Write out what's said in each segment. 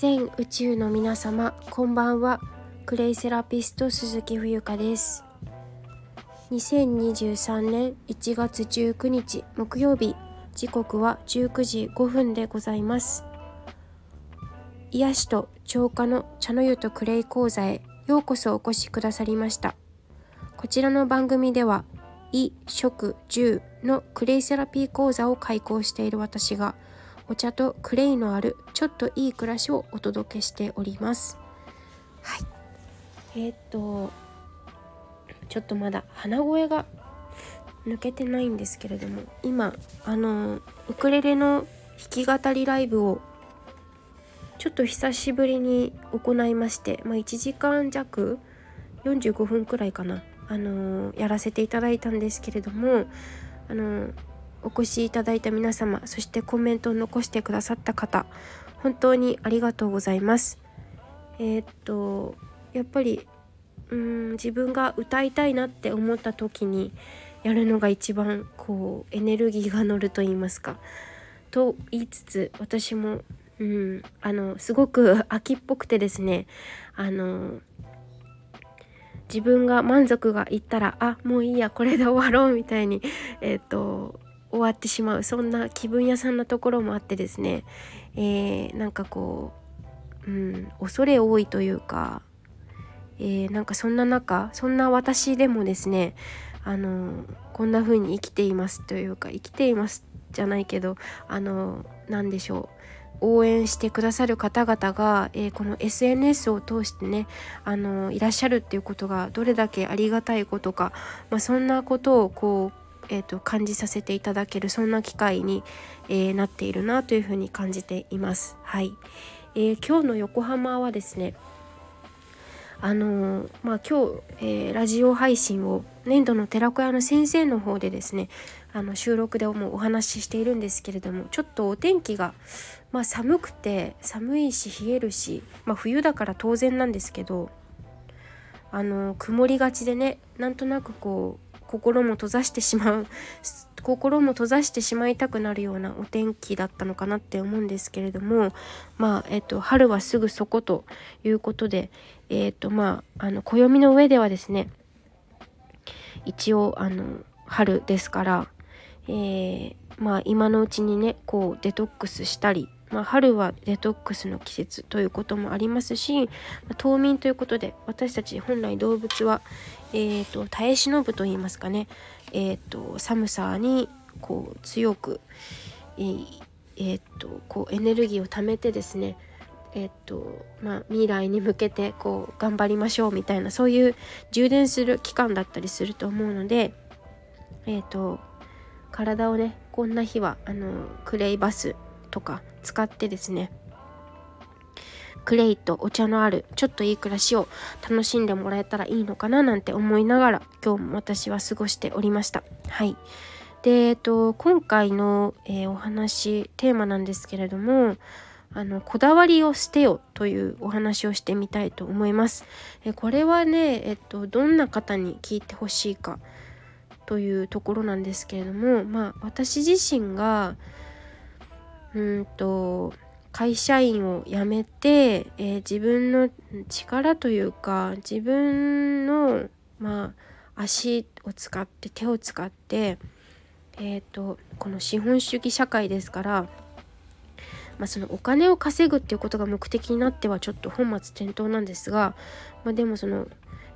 全宇宙の皆様こんばんは。クレイセラピスト鈴木冬香です。2023年1月19日木曜日。時刻は19時5分でございます。癒しと浄化の茶の湯とクレイ講座へようこそお越しくださりました。こちらの番組では衣食住のクレイセラピー講座を開講している私がお茶とクレイのあるちょっといい暮らしをお届けしております。はい。えー、っとちょっとまだ鼻声が抜けてないんですけれども今あのウクレレの弾き語りライブをちょっと久しぶりに行いまして、まあ、1時間弱45分くらいかな、あのやらせていただいたんですけれども、あのお越しいただいた皆様そしてコメントを残してくださった方本当にありがとうございます。えー、っとやっぱりうん自分が歌いたいなって思った時にやるのが一番こうエネルギーが乗ると言いますか。と言いつつ私も、うん、あのすごく 秋っぽくてですねあの自分が満足がいったらあもういいやこれで終わろうみたいにえっ、と終わってしまうそんな気分屋さんなところもあってですね、えー、なんかこう、うん、恐れ多いというか、えー、なんかそんな中そんな私でもですねあのこんな風に生きていますというか生きていますじゃないけどあの何でしょう応援してくださる方々が、えー、この SNS を通してねあのいらっしゃるっていうことがどれだけありがたいことか、まあ、そんなことをこうえーと、感じさせていただけるそんな機会に、えー、なっているなというふうに感じています。はい、えー、今日の横浜はですねあのー、まあ、今日、えー、ラジオ配信を年度の寺子屋の先生の方でですねあの収録でもお話ししているんですけれどもちょっとお天気が、まあ、寒くて寒いし冷えるし、まあ、冬だから当然なんですけどあの曇りがちでねなんとなくこう心も閉ざしてしまう 心も閉ざしてしまいたくなるようなお天気だったのかなって思うんですけれどもまあえっと春はすぐそこということでえっとまああの暦の上ではですね一応あの春ですから、えー、まあ今のうちにねこうデトックスしたりまあ、春はデトックスの季節ということもありますし、冬眠ということで私たち本来動物は、えーと、耐え忍ぶと言いますかね、えーと、寒さにこう強く、えーえーと、こうエネルギーを貯めてですねえーとまあ、未来に向けてこう頑張りましょうみたいなそういう充電する期間だったりすると思うので、えーと体をねこんな日はあのクレイバスとか使ってですねクレイとお茶のあるちょっといい暮らしを楽しんでもらえたらいいのかななんて思いながら今日も私は過ごしておりました。はいで、えっと、今回の、えー、お話テーマなんですけれどもあのこだわりを捨てよというお話をしてみたいと思います。えこれはね、えっと、どんな方に聞いてほしいかというところなんですけれどもまあ私自身がうんと会社員を辞めて、えー、自分の力というか自分のまあ足を使って手を使ってえーと、この資本主義社会ですから、まあ、そのお金を稼ぐっていうことが目的になってはちょっと本末転倒なんですが、まあ、でもその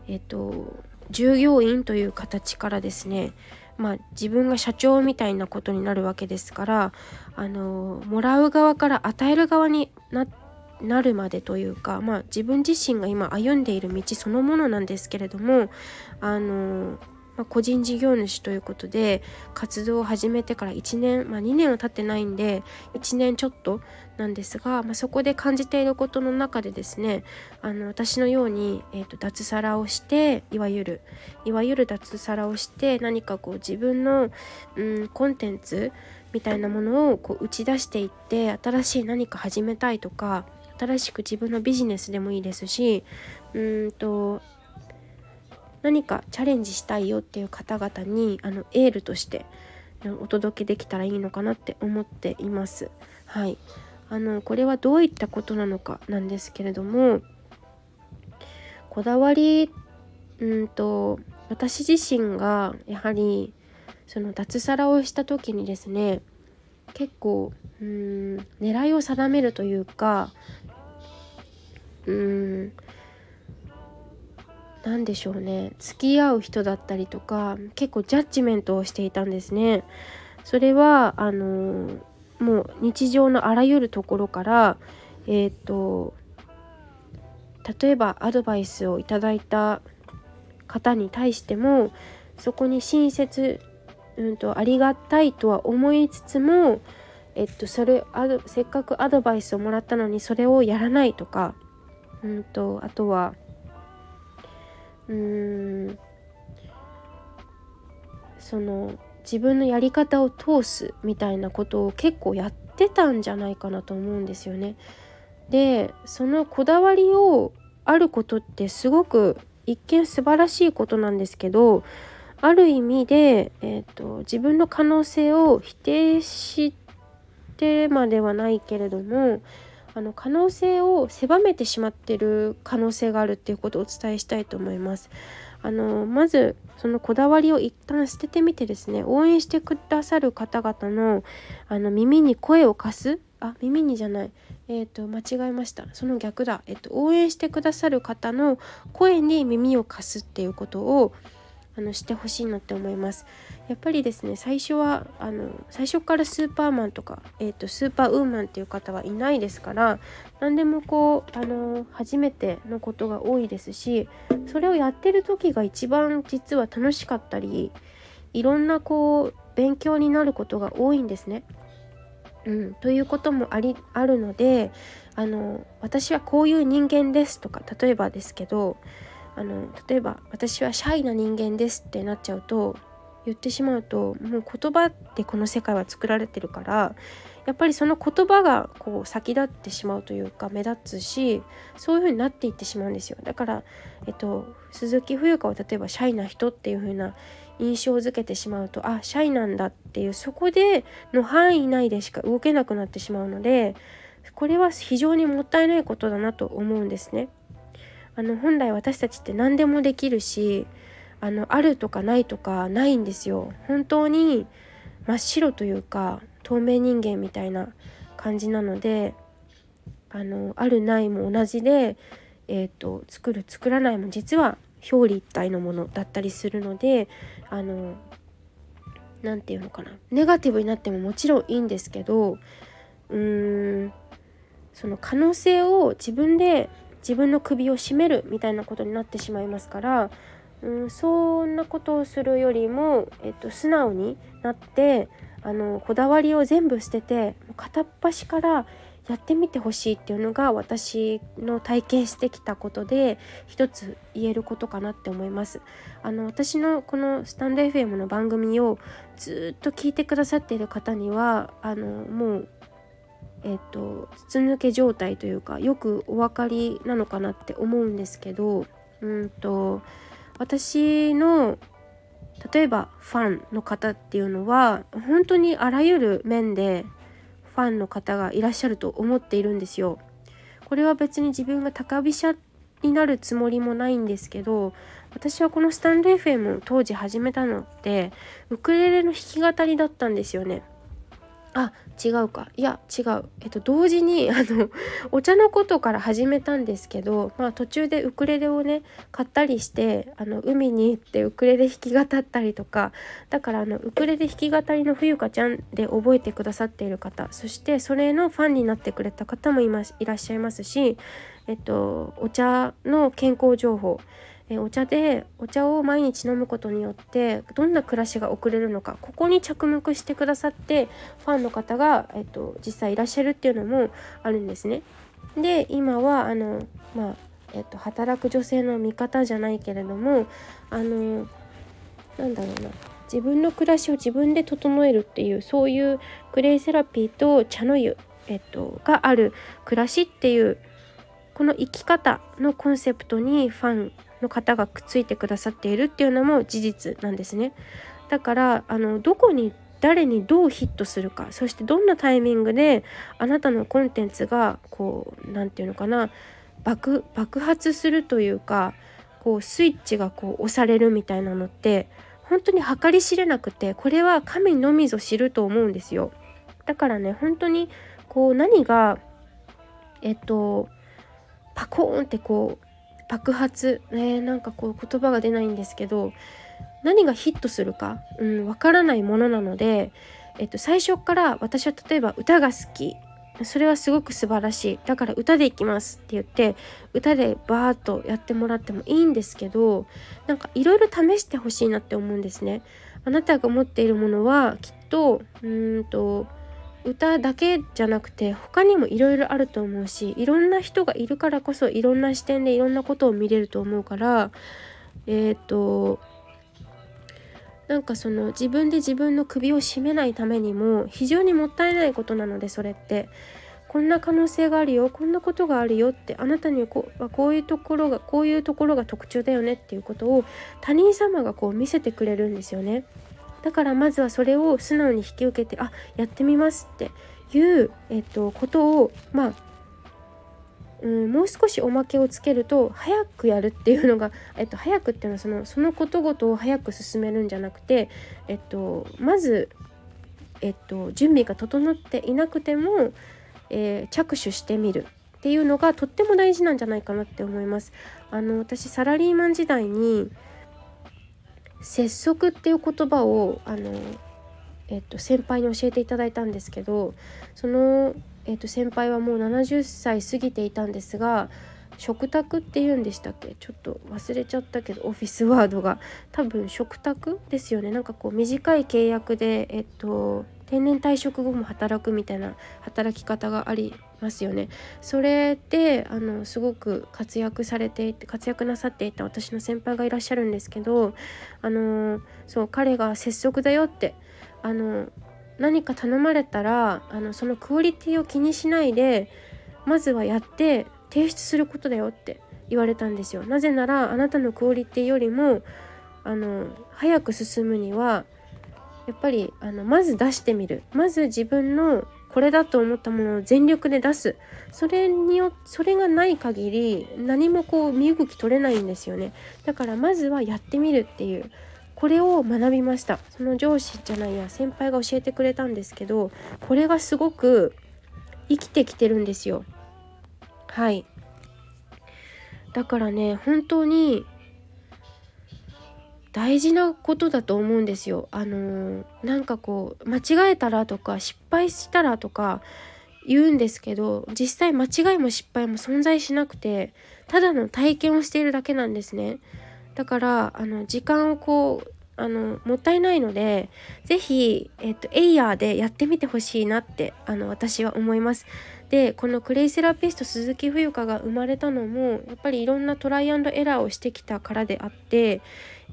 えっ、ー、と従業員という形からですねまあ、自分が社長みたいなことになるわけですからあのもらう側から与える側にななるまでというか、まあ、自分自身が今歩んでいる道そのものなんですけれどもあのまあ、個人事業主ということで活動を始めてから1年、まあ、2年は経ってないんで1年ちょっとなんですが、まあ、そこで感じていることの中でですねあの私のように、えーと、脱サラをしていわゆるいわゆる脱サラをして何かこう自分の、うん、コンテンツみたいなものをこう打ち出していって新しい何か始めたいとか新しく自分のビジネスでもいいですしうんと何かチャレンジしたいよっていう方々にあのエールとしてお届けできたらいいのかなって思っています。はいあのこれはどういったことなのかなんですけれどもこだわりうんと私自身がやはりその脱サラをした時にですね結構うん狙いを定めるというかうん何でしょうね付き合う人だったりとか結構ジャッジメントをしていたんですね。それはあのもう日常のあらゆるところからえっ、と例えばアドバイスをいただいた方に対してもそこに親切、うんと、ありがたいとは思いつつも、えっと、それあせっかくアドバイスをもらったのにそれをやらないとか、うんと、あとはその自分のやり方を通すみたいなことを結構やってたんじゃないかなと思うんですよね。でそのこだわりをあることってすごく一見素晴らしいことなんですけどある意味で、えーと、自分の可能性を否定してまではないけれどもあの可能性を狭めてしまってる可能性があるっていうことをお伝えしたいと思います。あのまずそのこだわりを一旦捨ててみてですね応援してくださる方々のあの耳に声を貸すあ耳にじゃない。えっ、ー、と間違えました。その逆だ、えっ、ー、と、応援してくださる方の声に耳を貸すっていうことをあのしてほしいなって思いますやっぱりですね最初はあの最初からスーパーマンとか、えーと、スーパーウーマンっていう方はいないですから何でもこうあの初めてのことが多いですしそれをやってる時が一番実は楽しかったりいろんなこう勉強になることが多いんですね。うん、ということもありあるのであの私はこういう人間ですとか例えばですけどあの例えば私はシャイな人間ですってなっちゃうと言ってしまうともう言葉ってこの世界は作られてるからやっぱりその言葉がこう先立ってしまうというか目立つしそういう風になっていってしまうんですよだから、えっと、鈴木冬香は例えばシャイな人っていう風な印象づけてしまうとあシャイなんだっていうそこでの範囲内でしか動けなくなってしまうのでこれは非常にもったいないことだなと思うんですね。あの本来私たちって何でもできるしあのあるとかないとかないんですよ。本当に真っ白というか透明人間みたいな感じなのであのあるないも同じで、えーと、作る作らないも実は表裏一体のものだったりするのであの何て言うのかな。ネガティブになってももちろんいいんですけどうーんその可能性を自分で自分の首を絞めるみたいなことになってしまいますからうん、そんなことをするよりも、えっと、素直になってあのこだわりを全部捨てて片っ端からやってみてほしいっていうのが私の体験してきたことで一つ言えることかなって思います。あの私のこのスタンド FM の番組をずっと聞いてくださっている方にはあのもうえっと筒抜け状態というかよくお分かりなのかなって思うんですけどうんと私の例えばファンの方っていうのは本当にあらゆる面でファンの方がいらっしゃると思っているんですよ。これは別に自分が高飛車になるつもりもないんですけど私はこのスタンド FM を当時始めたのってウクレレの弾き語りだったんですよね。あ違うか。いや違う。えっと同時にあの お茶のことから始めたんですけど、まあ、途中でウクレレをね買ったりしてあの海に行ってウクレレ弾き語ったりとかだからあのウクレレ弾き語りの冬香ちゃんで覚えてくださっている方そしてそれのファンになってくれた方もいいらっしゃいますし、えっと、お茶の健康情報えお茶でお茶を毎日飲むことによってどんな暮らしが送れるのかここに着目してくださってファンの方が、えっと、実際いらっしゃるっていうのもあるんですね。で今はあの、まあえっと、働く女性の味方じゃないけれどもあのなんだろうな自分の暮らしを自分で整えるっていうそういうクレイセラピーと茶の湯、えっと、がある暮らしっていうこの生き方のコンセプトにファンの方がくっついてくださっているっていうのも事実なんですね。だからあのどこに誰にどうヒットするかそしてどんなタイミングであなたのコンテンツがこう何て言うのかな爆爆発するというかこうスイッチがこう押されるみたいなのって本当に計り知れなくてこれは神のみぞ知ると思うんですよ。だからね本当にこう何がえっとパコーンってこう爆発。ねなんかこう言葉が出ないんですけど何がヒットするかわ、うん、からないものなので、えっと、最初から私は例えば歌が好き。それはすごく素晴らしい。だから歌でいきますって言って歌でバーッとやってもらってもいいんですけどなんかいろいろ試してほしいなって思うんですね。あなたが持っているものはきっとうんと歌だけじゃなくて他にもいろいろあると思うしいろんな人がいるからこそいろんな視点でいろんなことを見れると思うからえっ、ー、となんかその自分で自分の首を絞めないためにも非常にもったいないことなのでそれってこんな可能性があるよこんなことがあるよってあなたにはここういうところがこういうところが特徴だよねっていうことを他人様がこう見せてくれるんですよね。だからまずはそれを素直に引き受けてあやってみますっていう、えっと、ことをまあうん、もう少しおまけをつけると早くやるっていうのが、えっと、早くっていうのはそのそのことごとを早く進めるんじゃなくて、えっと、まず、えっと、準備が整っていなくても、えー、着手してみるっていうのがとっても大事なんじゃないかなって思います。あの私サラリーマン時代に節足っていう言葉をあの、えっと、先輩に教えていただいたんですけどその、えっと、先輩はもう70歳過ぎていたんですが食卓って言うんでしたっけ？ちょっと忘れちゃったけどオフィスワードが。多分食卓ですよね。なんかこう短い契約でえっと定年退職後も働くみたいな働き方がありますよね。それであのすごく活躍されていて活躍なさっていた私の先輩がいらっしゃるんですけどあのそう彼が拙速だよってあの何か頼まれたらあのそのクオリティを気にしないでまずはやって提出することだよって言われたんですよ。なぜならあなたのクオリティよりもあの早く進むにはやっぱりあのまず出してみるまず自分のこれだと思ったものを全力で出す。それによそれがない限り何もこう身動き取れないんですよね。だからまずはやってみるっていう。これを学びました。その上司じゃないや先輩が教えてくれたんですけどこれがすごく生きてきてるんですよ。はい。だからね本当に大事なことだと思うんですよ。あのー、なんかこう間違えたらとか失敗したらとか言うんですけど実際間違いも失敗も存在しなくてただの体験をしているだけなんですね。だからあの時間をこうあのもったいないので是非、えっと、エイヤーでやってみてほしいなってあの私は思います。でこのクレイセラピスト鈴木冬香が生まれたのもやっぱりいろんなトライアンドエラーをしてきたからであって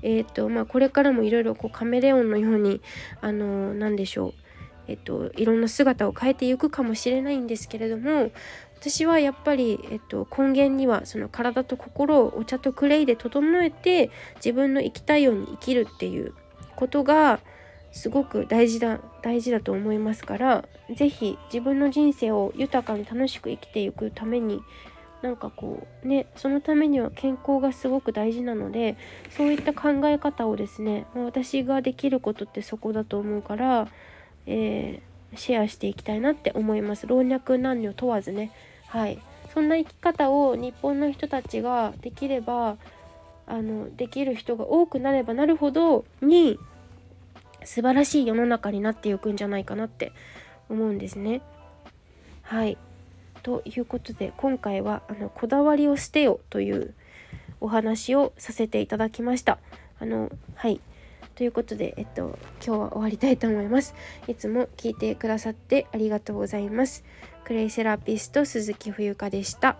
えーとまあ、これからもいろいろカメレオンのようにあの何でしょうえっと、いろんな姿を変えていくかもしれないんですけれども私はやっぱり、えっと、根源にはその体と心をお茶とクレイで整えて自分の生きたいように生きるっていうことがすごく大事だ大事だと思いますから是非自分の人生を豊かに楽しく生きていくためになんかこうねそのためには健康がすごく大事なのでそういった考え方をですね私ができることってそこだと思うから、えー、シェアしていきたいなって思います。老若男女問わずね。はい。そんな生き方を日本の人たちができればあのできる人が多くなればなるほどに素晴らしい世の中になっていくんじゃないかなって思うんですね。はいということで今回はあの「こだわりを捨てよ」というお話をさせていただきました。あのはいということで、えっと、今日は終わりたいと思います。いつも聞いてくださってありがとうございます。クレイセラピスト鈴木冬香でした。